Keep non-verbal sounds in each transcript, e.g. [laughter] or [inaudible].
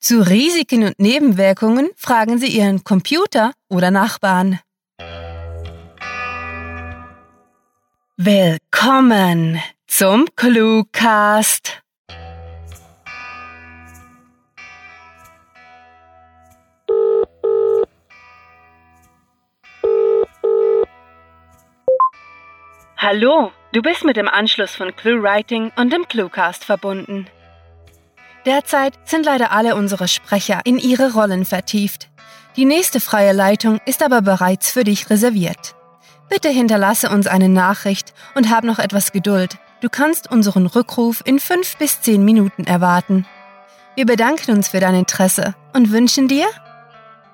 Zu Risiken und Nebenwirkungen fragen Sie Ihren Computer oder Nachbarn. Willkommen zum Cluecast. Hallo, du bist mit dem Anschluss von ClueWriting und dem Cluecast verbunden. Derzeit sind leider alle unsere Sprecher in ihre Rollen vertieft. Die nächste freie Leitung ist aber bereits für dich reserviert. Bitte hinterlasse uns eine Nachricht und hab noch etwas Geduld. Du kannst unseren Rückruf in fünf bis zehn Minuten erwarten. Wir bedanken uns für dein Interesse und wünschen dir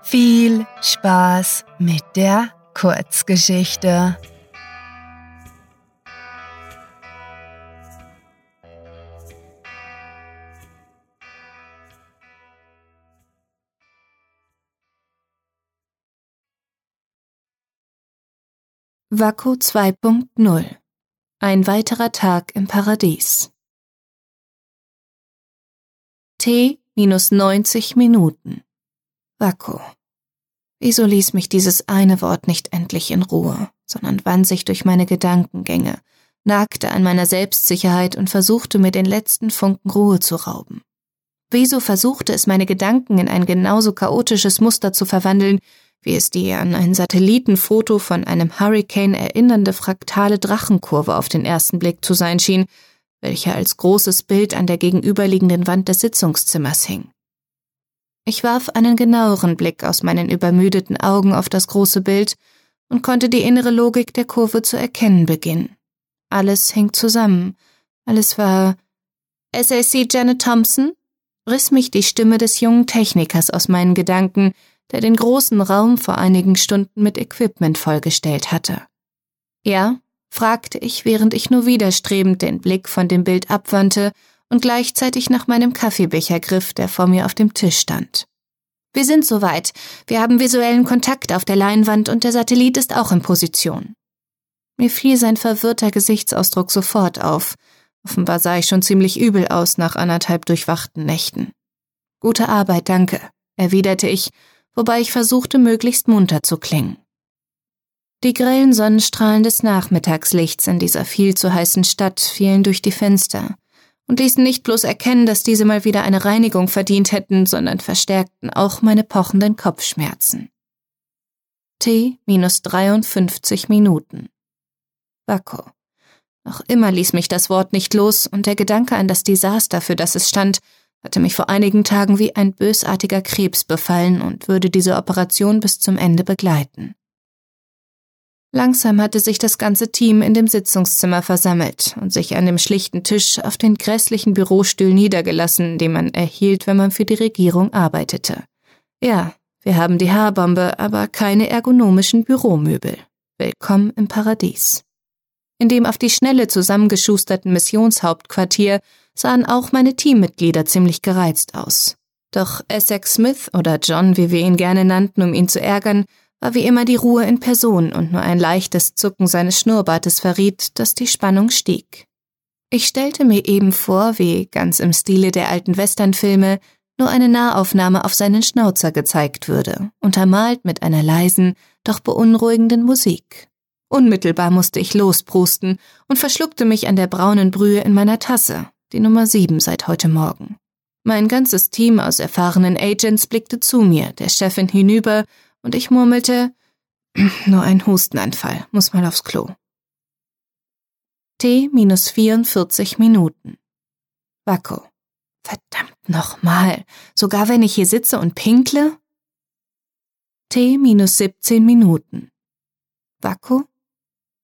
viel Spaß mit der Kurzgeschichte. Vaku 2.0 Ein weiterer Tag im Paradies. T minus 90 Minuten. Vaku. Wieso ließ mich dieses eine Wort nicht endlich in Ruhe, sondern wand sich durch meine Gedankengänge, nagte an meiner Selbstsicherheit und versuchte mir den letzten Funken Ruhe zu rauben. Wieso versuchte es meine Gedanken in ein genauso chaotisches Muster zu verwandeln, wie es die an ein Satellitenfoto von einem Hurricane erinnernde fraktale Drachenkurve auf den ersten Blick zu sein schien, welche als großes Bild an der gegenüberliegenden Wand des Sitzungszimmers hing. Ich warf einen genaueren Blick aus meinen übermüdeten Augen auf das große Bild und konnte die innere Logik der Kurve zu erkennen beginnen. Alles hing zusammen. Alles war SAC Janet Thompson? riss mich die Stimme des jungen Technikers aus meinen Gedanken, der den großen Raum vor einigen Stunden mit Equipment vollgestellt hatte. Ja? fragte ich, während ich nur widerstrebend den Blick von dem Bild abwandte und gleichzeitig nach meinem Kaffeebecher griff, der vor mir auf dem Tisch stand. Wir sind soweit. Wir haben visuellen Kontakt auf der Leinwand und der Satellit ist auch in Position. Mir fiel sein verwirrter Gesichtsausdruck sofort auf. Offenbar sah ich schon ziemlich übel aus nach anderthalb durchwachten Nächten. Gute Arbeit, danke, erwiderte ich wobei ich versuchte, möglichst munter zu klingen. Die grellen Sonnenstrahlen des Nachmittagslichts in dieser viel zu heißen Stadt fielen durch die Fenster und ließen nicht bloß erkennen, dass diese mal wieder eine Reinigung verdient hätten, sondern verstärkten auch meine pochenden Kopfschmerzen. T minus 53 Minuten. Wacko. Noch immer ließ mich das Wort nicht los und der Gedanke an das Desaster, für das es stand, hatte mich vor einigen Tagen wie ein bösartiger Krebs befallen und würde diese Operation bis zum Ende begleiten. Langsam hatte sich das ganze Team in dem Sitzungszimmer versammelt und sich an dem schlichten Tisch auf den grässlichen Bürostuhl niedergelassen, den man erhielt, wenn man für die Regierung arbeitete. Ja, wir haben die Haarbombe, aber keine ergonomischen Büromöbel. Willkommen im Paradies. In dem auf die Schnelle zusammengeschusterten Missionshauptquartier sahen auch meine Teammitglieder ziemlich gereizt aus. Doch Essex Smith oder John, wie wir ihn gerne nannten, um ihn zu ärgern, war wie immer die Ruhe in Person und nur ein leichtes Zucken seines Schnurrbartes verriet, dass die Spannung stieg. Ich stellte mir eben vor, wie, ganz im Stile der alten Westernfilme, nur eine Nahaufnahme auf seinen Schnauzer gezeigt würde, untermalt mit einer leisen, doch beunruhigenden Musik. Unmittelbar musste ich losprusten und verschluckte mich an der braunen Brühe in meiner Tasse, die Nummer sieben seit heute Morgen. Mein ganzes Team aus erfahrenen Agents blickte zu mir, der Chefin hinüber, und ich murmelte, [clears throat] nur ein Hustenanfall, muss mal aufs Klo. T minus 44 Minuten. Wacko. Verdammt nochmal, sogar wenn ich hier sitze und pinkle? T minus 17 Minuten. Wacko?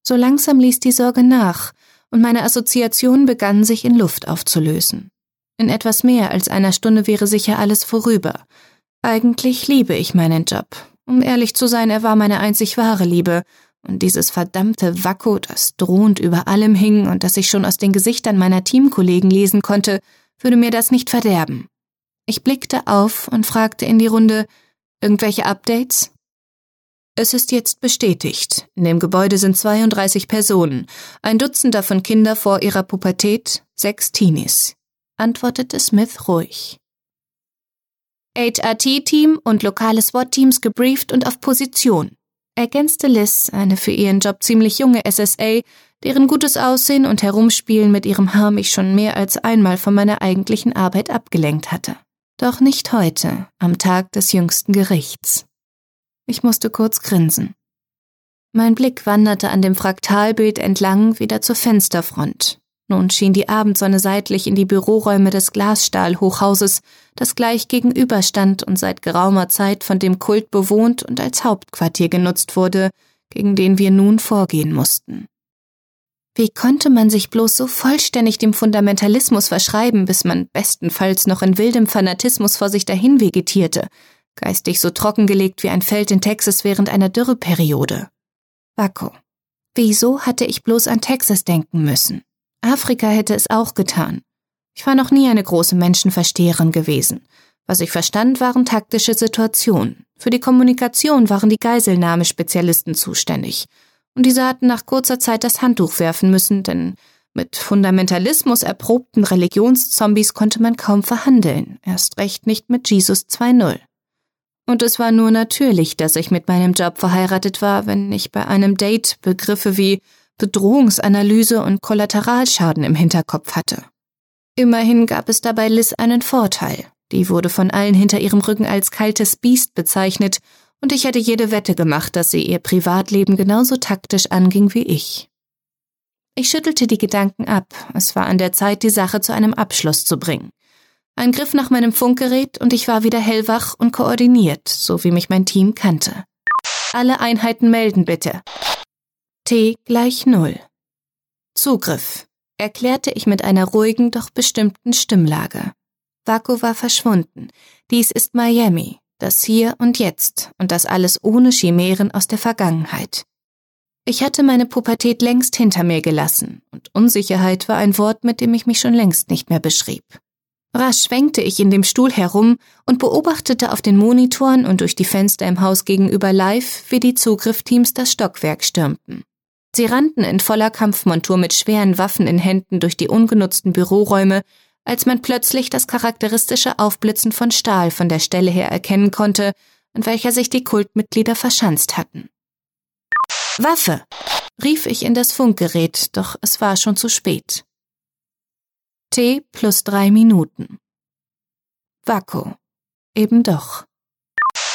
So langsam ließ die Sorge nach, und meine Assoziationen begannen sich in Luft aufzulösen. In etwas mehr als einer Stunde wäre sicher alles vorüber. Eigentlich liebe ich meinen Job. Um ehrlich zu sein, er war meine einzig wahre Liebe, und dieses verdammte Wacko, das drohend über allem hing und das ich schon aus den Gesichtern meiner Teamkollegen lesen konnte, würde mir das nicht verderben. Ich blickte auf und fragte in die Runde, irgendwelche Updates? Es ist jetzt bestätigt. In dem Gebäude sind 32 Personen, ein Dutzend davon Kinder vor ihrer Pubertät, sechs Teenies, antwortete Smith ruhig. HRT-Team und lokale SWAT-Teams gebrieft und auf Position, ergänzte Liz, eine für ihren Job ziemlich junge SSA, deren gutes Aussehen und Herumspielen mit ihrem Haar mich schon mehr als einmal von meiner eigentlichen Arbeit abgelenkt hatte. Doch nicht heute, am Tag des jüngsten Gerichts. Ich musste kurz grinsen. Mein Blick wanderte an dem Fraktalbild entlang wieder zur Fensterfront. Nun schien die Abendsonne seitlich in die Büroräume des Glasstahlhochhauses, das gleich gegenüber stand und seit geraumer Zeit von dem Kult bewohnt und als Hauptquartier genutzt wurde, gegen den wir nun vorgehen mussten. Wie konnte man sich bloß so vollständig dem Fundamentalismus verschreiben, bis man bestenfalls noch in wildem Fanatismus vor sich dahin vegetierte, geistig so trockengelegt wie ein Feld in Texas während einer Dürreperiode? Waco. Wieso hatte ich bloß an Texas denken müssen? Afrika hätte es auch getan. Ich war noch nie eine große Menschenversteherin gewesen. Was ich verstand, waren taktische Situationen. Für die Kommunikation waren die Geiselnahmespezialisten zuständig und diese hatten nach kurzer Zeit das Handtuch werfen müssen, denn mit Fundamentalismus erprobten Religionszombies konnte man kaum verhandeln, erst recht nicht mit Jesus 2.0. Und es war nur natürlich, dass ich mit meinem Job verheiratet war, wenn ich bei einem Date Begriffe wie Bedrohungsanalyse und Kollateralschaden im Hinterkopf hatte. Immerhin gab es dabei Liz einen Vorteil. Die wurde von allen hinter ihrem Rücken als kaltes Biest bezeichnet und ich hätte jede Wette gemacht, dass sie ihr Privatleben genauso taktisch anging wie ich. Ich schüttelte die Gedanken ab, es war an der Zeit, die Sache zu einem Abschluss zu bringen. Ein Griff nach meinem Funkgerät und ich war wieder hellwach und koordiniert, so wie mich mein Team kannte. Alle Einheiten melden bitte. T gleich Null. Zugriff, erklärte ich mit einer ruhigen, doch bestimmten Stimmlage. Vaku war verschwunden. Dies ist Miami, das Hier und Jetzt und das alles ohne Chimären aus der Vergangenheit. Ich hatte meine Pubertät längst hinter mir gelassen, und Unsicherheit war ein Wort, mit dem ich mich schon längst nicht mehr beschrieb. Rasch schwenkte ich in dem Stuhl herum und beobachtete auf den Monitoren und durch die Fenster im Haus gegenüber live, wie die Zugriffteams das Stockwerk stürmten. Sie rannten in voller Kampfmontur mit schweren Waffen in Händen durch die ungenutzten Büroräume, als man plötzlich das charakteristische Aufblitzen von Stahl von der Stelle her erkennen konnte, an welcher sich die Kultmitglieder verschanzt hatten. Waffe! rief ich in das Funkgerät, doch es war schon zu spät. T plus drei Minuten. Vaku. Eben doch.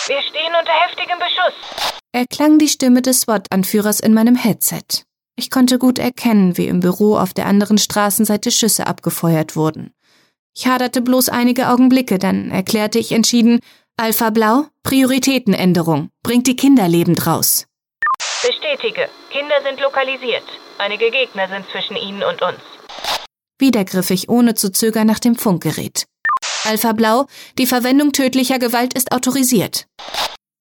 Wir stehen unter heftigem Beschuss, erklang die Stimme des SWAT-Anführers in meinem Headset. Ich konnte gut erkennen, wie im Büro auf der anderen Straßenseite Schüsse abgefeuert wurden. Ich haderte bloß einige Augenblicke, dann erklärte ich entschieden, Alpha Blau, Prioritätenänderung, bringt die Kinder lebend raus. Bestätige, Kinder sind lokalisiert. Einige Gegner sind zwischen ihnen und uns. Wieder griff ich ohne zu zögern nach dem Funkgerät. Alpha Blau, die Verwendung tödlicher Gewalt ist autorisiert.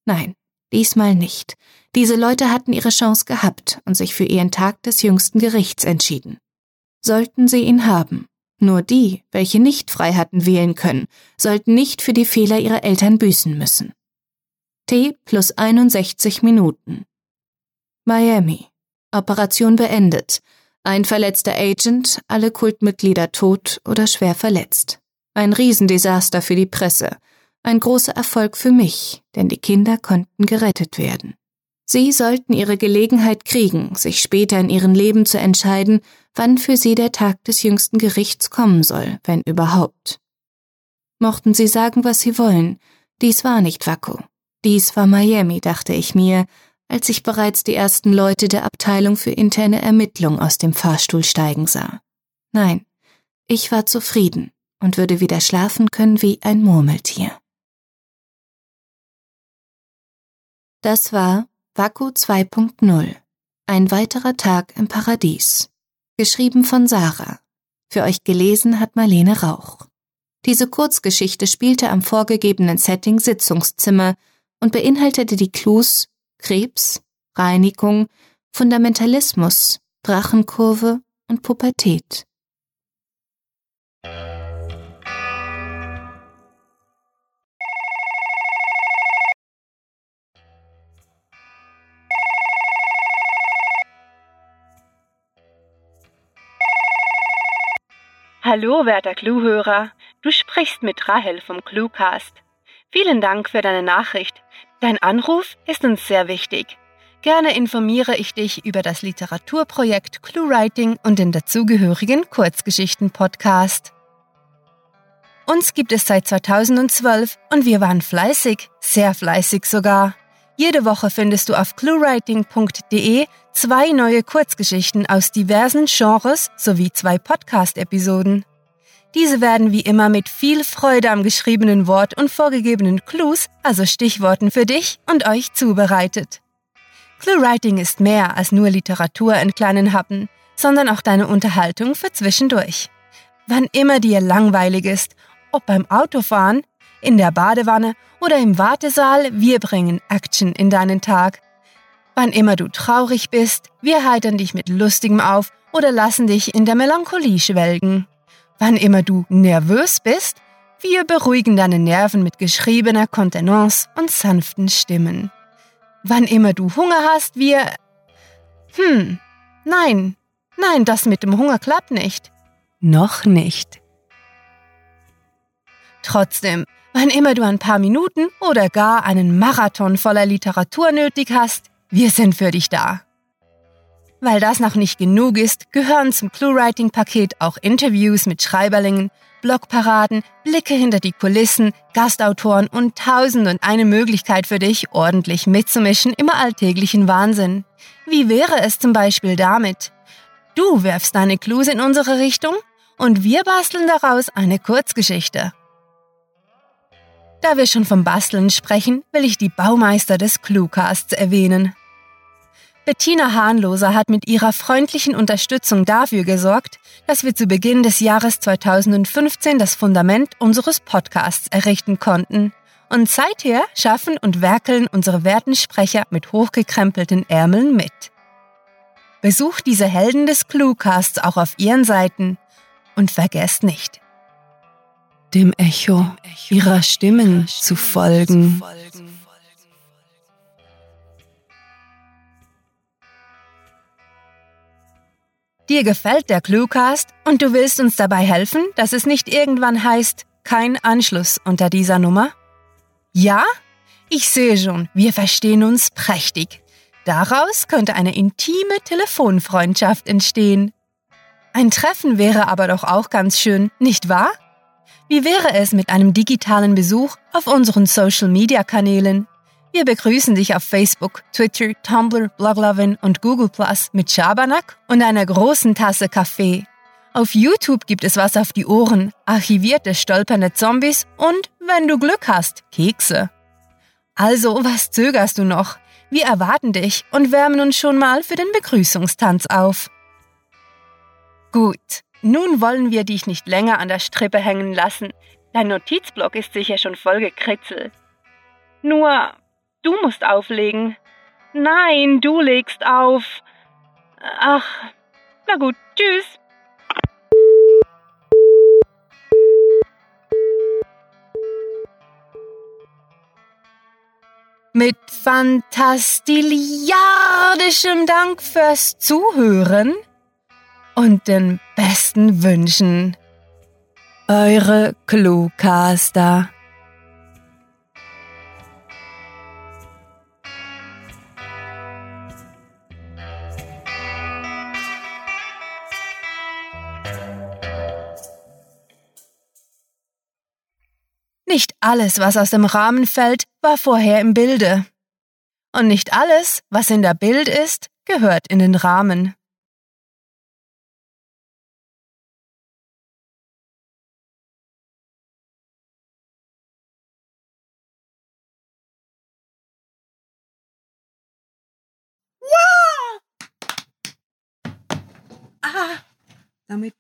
Nein, diesmal nicht. Diese Leute hatten ihre Chance gehabt und sich für ihren Tag des jüngsten Gerichts entschieden. Sollten sie ihn haben. Nur die, welche nicht frei hatten wählen können, sollten nicht für die Fehler ihrer Eltern büßen müssen. T plus 61 Minuten. Miami. Operation beendet. Ein verletzter Agent, alle Kultmitglieder tot oder schwer verletzt. Ein Riesendesaster für die Presse. Ein großer Erfolg für mich, denn die Kinder konnten gerettet werden. Sie sollten ihre Gelegenheit kriegen, sich später in ihrem Leben zu entscheiden, wann für sie der Tag des jüngsten Gerichts kommen soll, wenn überhaupt. Mochten sie sagen, was sie wollen, dies war nicht Waco. Dies war Miami, dachte ich mir, als ich bereits die ersten Leute der Abteilung für interne Ermittlung aus dem Fahrstuhl steigen sah. Nein, ich war zufrieden und würde wieder schlafen können wie ein Murmeltier. Das war Vaku 2.0 Ein weiterer Tag im Paradies. Geschrieben von Sarah. Für euch gelesen hat Marlene Rauch. Diese Kurzgeschichte spielte am vorgegebenen Setting Sitzungszimmer und beinhaltete die Clues Krebs, Reinigung, Fundamentalismus, Drachenkurve und Pubertät. Hallo, werter Cluehörer. Du sprichst mit Rahel vom Cluecast. Vielen Dank für deine Nachricht. Dein Anruf ist uns sehr wichtig. Gerne informiere ich dich über das Literaturprojekt ClueWriting und den dazugehörigen Kurzgeschichten-Podcast. Uns gibt es seit 2012 und wir waren fleißig, sehr fleißig sogar. Jede Woche findest du auf cluewriting.de zwei neue Kurzgeschichten aus diversen Genres sowie zwei Podcast-Episoden. Diese werden wie immer mit viel Freude am geschriebenen Wort und vorgegebenen Clues, also Stichworten für dich und euch zubereitet. Cluewriting ist mehr als nur Literatur in kleinen Happen, sondern auch deine Unterhaltung für zwischendurch. Wann immer dir langweilig ist ob beim Autofahren, in der Badewanne oder im Wartesaal, wir bringen Action in deinen Tag. Wann immer du traurig bist, wir heitern dich mit Lustigem auf oder lassen dich in der Melancholie schwelgen. Wann immer du nervös bist, wir beruhigen deine Nerven mit geschriebener Kontenance und sanften Stimmen. Wann immer du Hunger hast, wir... Hm, nein, nein, das mit dem Hunger klappt nicht. Noch nicht. Trotzdem, wann immer du ein paar Minuten oder gar einen Marathon voller Literatur nötig hast, wir sind für dich da. Weil das noch nicht genug ist, gehören zum Clue-Writing-Paket auch Interviews mit Schreiberlingen, Blogparaden, Blicke hinter die Kulissen, Gastautoren und tausend und eine Möglichkeit für dich, ordentlich mitzumischen im alltäglichen Wahnsinn. Wie wäre es zum Beispiel damit? Du werfst deine Clues in unsere Richtung und wir basteln daraus eine Kurzgeschichte. Da wir schon vom Basteln sprechen, will ich die Baumeister des Cluecasts erwähnen. Bettina Hahnloser hat mit ihrer freundlichen Unterstützung dafür gesorgt, dass wir zu Beginn des Jahres 2015 das Fundament unseres Podcasts errichten konnten. Und seither schaffen und werkeln unsere werten Sprecher mit hochgekrempelten Ärmeln mit. Besucht diese Helden des Cluecasts auch auf ihren Seiten und vergesst nicht, dem Echo ihrer Stimmen zu folgen. Dir gefällt der Cluecast und du willst uns dabei helfen, dass es nicht irgendwann heißt, kein Anschluss unter dieser Nummer? Ja? Ich sehe schon, wir verstehen uns prächtig. Daraus könnte eine intime Telefonfreundschaft entstehen. Ein Treffen wäre aber doch auch ganz schön, nicht wahr? Wie wäre es mit einem digitalen Besuch auf unseren Social-Media-Kanälen? Wir begrüßen dich auf Facebook, Twitter, Tumblr, Bloglovin und Google Plus mit Schabernack und einer großen Tasse Kaffee. Auf YouTube gibt es was auf die Ohren, archivierte stolpernde Zombies und, wenn du Glück hast, Kekse. Also, was zögerst du noch? Wir erwarten dich und wärmen uns schon mal für den Begrüßungstanz auf. Gut, nun wollen wir dich nicht länger an der Strippe hängen lassen. Dein Notizblock ist sicher schon voll gekritzelt. Nur, du musst auflegen. Nein, du legst auf. Ach, na gut, tschüss. Mit fantastiliardischem Dank fürs Zuhören und den besten Wünschen. Eure Cluecaster. Nicht alles, was aus dem Rahmen fällt, war vorher im Bilde. Und nicht alles, was in der Bild ist, gehört in den Rahmen. damit